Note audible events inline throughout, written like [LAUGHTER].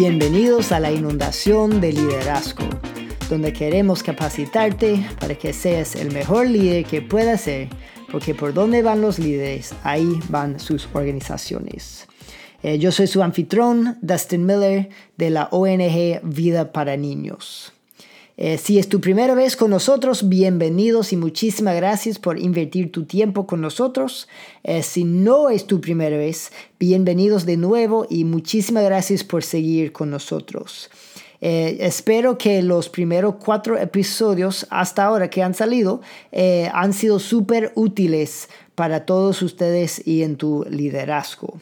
Bienvenidos a la inundación de liderazgo, donde queremos capacitarte para que seas el mejor líder que puedas ser, porque por donde van los líderes, ahí van sus organizaciones. Eh, yo soy su anfitrón, Dustin Miller, de la ONG Vida para Niños. Eh, si es tu primera vez con nosotros, bienvenidos y muchísimas gracias por invertir tu tiempo con nosotros. Eh, si no es tu primera vez, bienvenidos de nuevo y muchísimas gracias por seguir con nosotros. Eh, espero que los primeros cuatro episodios hasta ahora que han salido han sido súper útiles para todos ustedes y en tu liderazgo.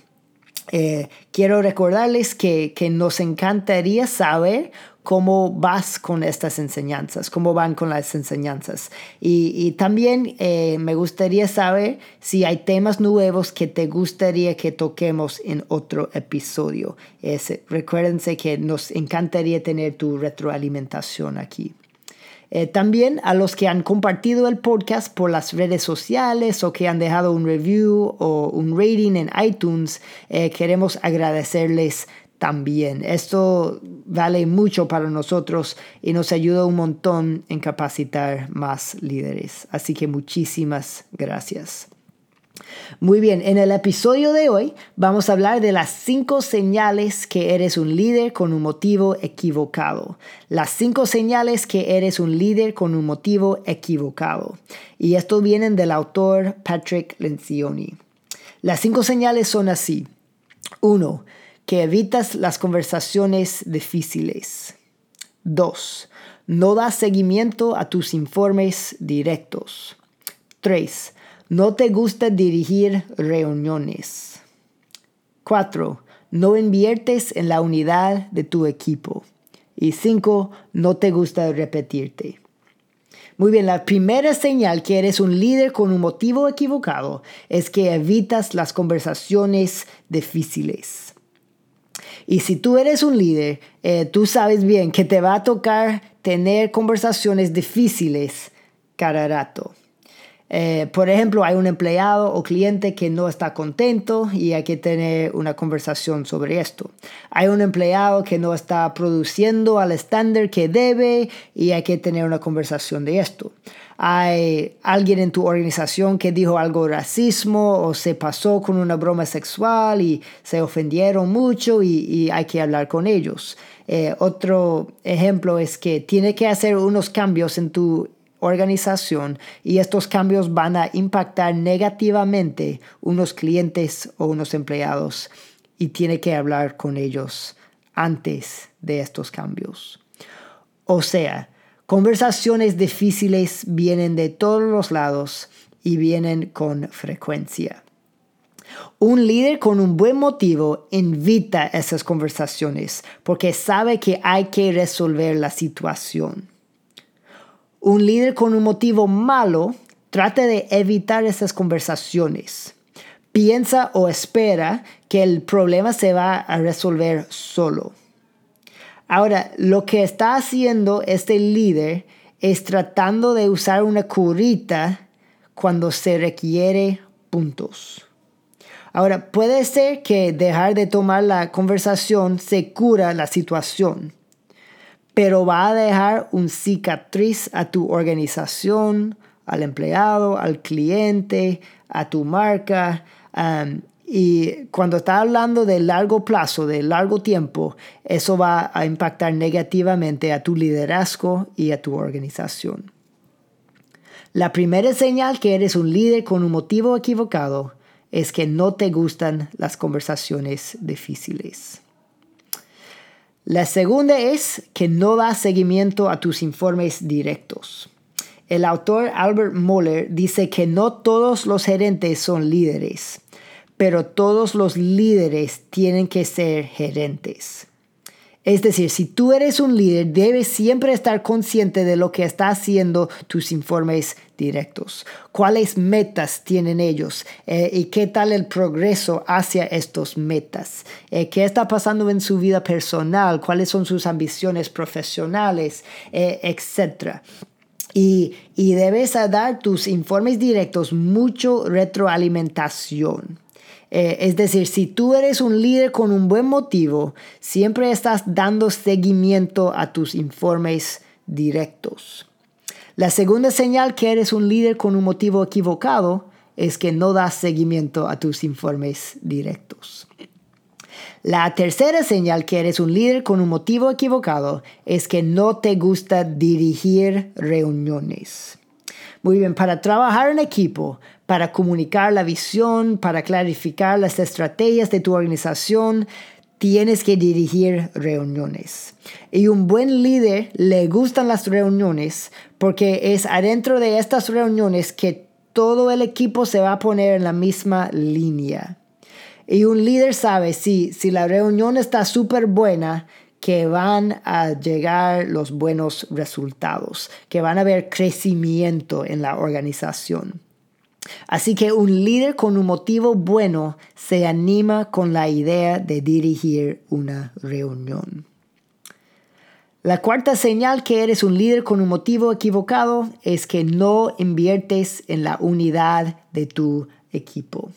quiero recordarles que, que, nos encantaría saber cómo vas con estas enseñanzas, cómo van con las enseñanzas. Y, también eh, me gustaría saber si hay temas nuevos que te gustaría que toquemos en otro episodio. recuérdense que nos encantaría tener tu retroalimentación aquí. Eh, también a los que han compartido el podcast por las redes sociales o que han dejado un review o un rating en iTunes, eh, queremos agradecerles también. Esto vale mucho para nosotros y nos ayuda un montón en capacitar más líderes. Así que muchísimas gracias. Muy bien, en el episodio de hoy vamos a hablar de las cinco señales que eres un líder con un motivo equivocado. Las cinco señales que eres un líder con un motivo equivocado. Y esto vienen del autor Patrick Lencioni. Las cinco señales son así. Uno, que evitas las conversaciones difíciles. 2. No das seguimiento a tus informes directos. 3. No te gusta dirigir reuniones. 4. No inviertes en la unidad de tu equipo. Y 5. No te gusta repetirte. Muy bien, la primera señal que eres un líder con un motivo equivocado es que evitas las conversaciones difíciles. Y si tú eres un líder, eh, tú sabes bien que te va a tocar tener conversaciones difíciles cada rato. Eh, por ejemplo, hay un empleado o cliente que no está contento y hay que tener una conversación sobre esto. Hay un empleado que no está produciendo al estándar que debe y hay que tener una conversación de esto hay alguien en tu organización que dijo algo racismo o se pasó con una broma sexual y se ofendieron mucho y, hay que hablar con ellos. Eh, otro ejemplo es que tiene que hacer unos cambios en tu organización y estos cambios van a impactar negativamente unos clientes o unos empleados y tiene que hablar con ellos antes de estos cambios. O sea, Conversaciones difíciles vienen de todos los lados y vienen con frecuencia. Un líder con un buen motivo invita esas conversaciones porque sabe que hay que resolver la situación. Un líder con un motivo malo trata de evitar esas conversaciones. Piensa o espera que el problema se va a resolver solo. Ahora, lo que está haciendo este líder es tratando de usar una curita cuando se requiere puntos. Ahora, puede ser que dejar de tomar la conversación se cura la situación, pero va a dejar un cicatriz a tu organización, al empleado, al cliente, a tu marca, um, y cuando está hablando de largo plazo, de largo tiempo, eso va a impactar negativamente a tu liderazgo y a tu organización. La primera señal que eres un líder con un motivo equivocado es que no te gustan las conversaciones difíciles. La segunda es que no das seguimiento a tus informes directos. El autor Albert Moller dice que no todos los gerentes son líderes pero todos los líderes tienen que ser gerentes. Es decir, si tú eres un líder, debes siempre estar consciente de lo que está haciendo tus informes directos. ¿Cuáles metas tienen ellos? Eh, ¿Y qué tal el progreso hacia estos metas? Eh, ¿Qué está pasando en su vida personal? ¿Cuáles son sus ambiciones profesionales? Eh, etcétera. Y, y debes dar tus informes directos mucho retroalimentación. Eh, es decir, si tú eres un líder con un buen motivo, siempre estás dando seguimiento a tus informes directos. La segunda señal que eres un líder con un motivo equivocado es que no das seguimiento a tus informes directos. La tercera señal que eres un líder con un motivo equivocado es que no te gusta dirigir reuniones. Muy bien, para trabajar en equipo, para comunicar la visión, para clarificar las estrategias de tu organización, tienes que dirigir reuniones. Y un buen líder le gustan las reuniones porque es adentro de estas reuniones que todo el equipo se va a poner en la misma línea. Y un líder sabe si, si la reunión está súper buena, que van a llegar los buenos resultados, que van a haber crecimiento en la organización. Así que un líder con un motivo bueno se anima con la idea de dirigir una reunión. La cuarta señal que eres un líder con un motivo equivocado es que no inviertes en la unidad de tu equipo.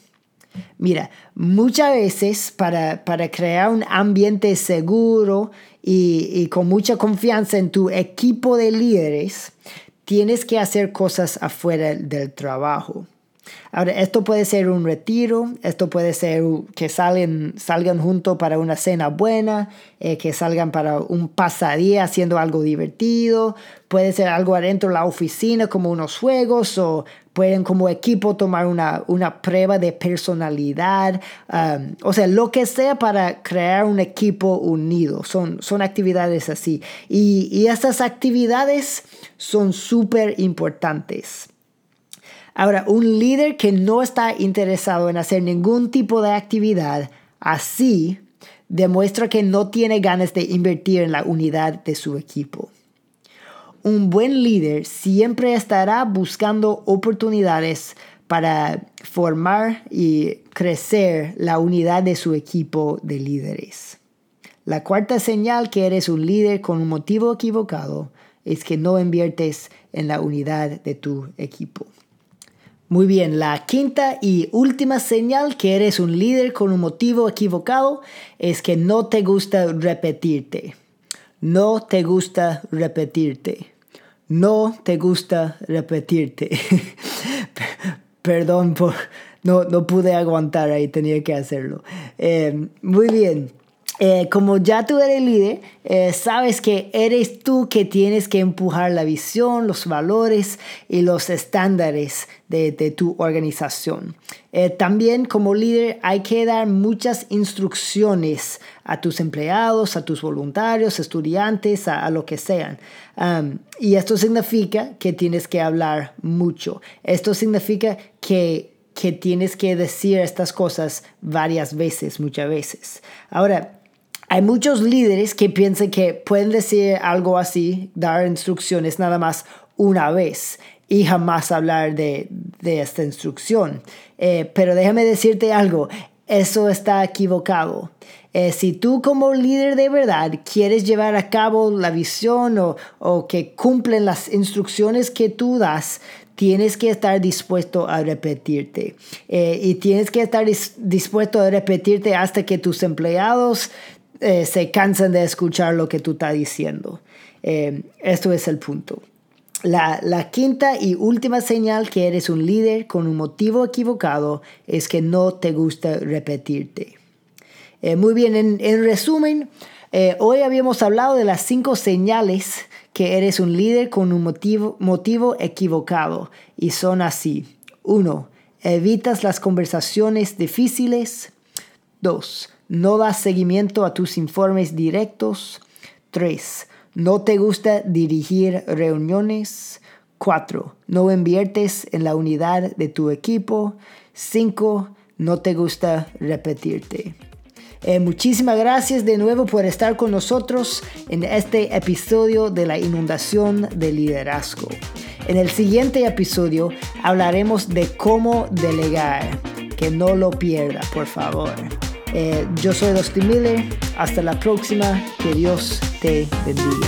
Mira, muchas veces para, crear un ambiente seguro y, y, con mucha confianza en tu equipo de líderes, tienes que hacer cosas afuera del trabajo. Ahora, esto puede ser un retiro, esto puede ser que salgan, salgan juntos para una cena buena, eh, que salgan para un pasadía haciendo algo divertido, puede ser algo adentro de la oficina como unos juegos o pueden como equipo tomar una, prueba de personalidad, um, o sea, lo que sea para crear un equipo unido, son, son actividades así. Y, y estas actividades son súper importantes. Ahora, un líder que no está interesado en hacer ningún tipo de actividad así demuestra que no tiene ganas de invertir en la unidad de su equipo. Un buen líder siempre estará buscando oportunidades para formar y crecer la unidad de su equipo de líderes. La cuarta señal que eres un líder con un motivo equivocado es que no inviertes en la unidad de tu equipo. Muy bien, la quinta y última señal que eres un líder con un motivo equivocado es que no te gusta repetirte. No te gusta repetirte. No te gusta repetirte. [LAUGHS] Perdón por... No, no pude aguantar ahí, tenía que hacerlo. Eh, muy bien. Eh, como ya tú eres líder, eh, sabes que eres tú que tienes que empujar la visión, los valores y los estándares de, tu organización. Eh, también como líder hay que dar muchas instrucciones a tus empleados, a tus voluntarios, estudiantes, a, lo que sean. Um, y esto significa que tienes que hablar mucho. Esto significa que que tienes que decir estas cosas varias veces, muchas veces. Ahora, hay muchos líderes que piensan que pueden decir algo así, dar instrucciones nada más una vez y jamás hablar de, esta instrucción. Eh, pero déjame decirte algo, eso está equivocado. Eh, si tú como líder de verdad quieres llevar a cabo la visión o, que cumplen las instrucciones que tú das, tienes que estar dispuesto a repetirte. Eh, y tienes que estar dispuesto a repetirte hasta que tus empleados eh, se cansan de escuchar lo que tú estás diciendo. Eh, esto es el punto. La, quinta y última señal que eres un líder con un motivo equivocado es que no te gusta repetirte. Eh, muy bien, en, resumen, hoy habíamos hablado de las cinco señales que eres un líder con un motivo, motivo equivocado y son así. Uno, Evitas las conversaciones difíciles. Dos, no das seguimiento a tus informes directos. 3. No te gusta dirigir reuniones. 4. No inviertes en la unidad de tu equipo. 5. No te gusta repetirte. Eh, muchísimas gracias de nuevo por estar con nosotros en este episodio de la inundación de liderazgo. En el siguiente episodio hablaremos de cómo delegar. Que no lo pierda, por favor. Eh, yo soy Dustin Miller. Hasta la próxima. Que Dios te bendiga.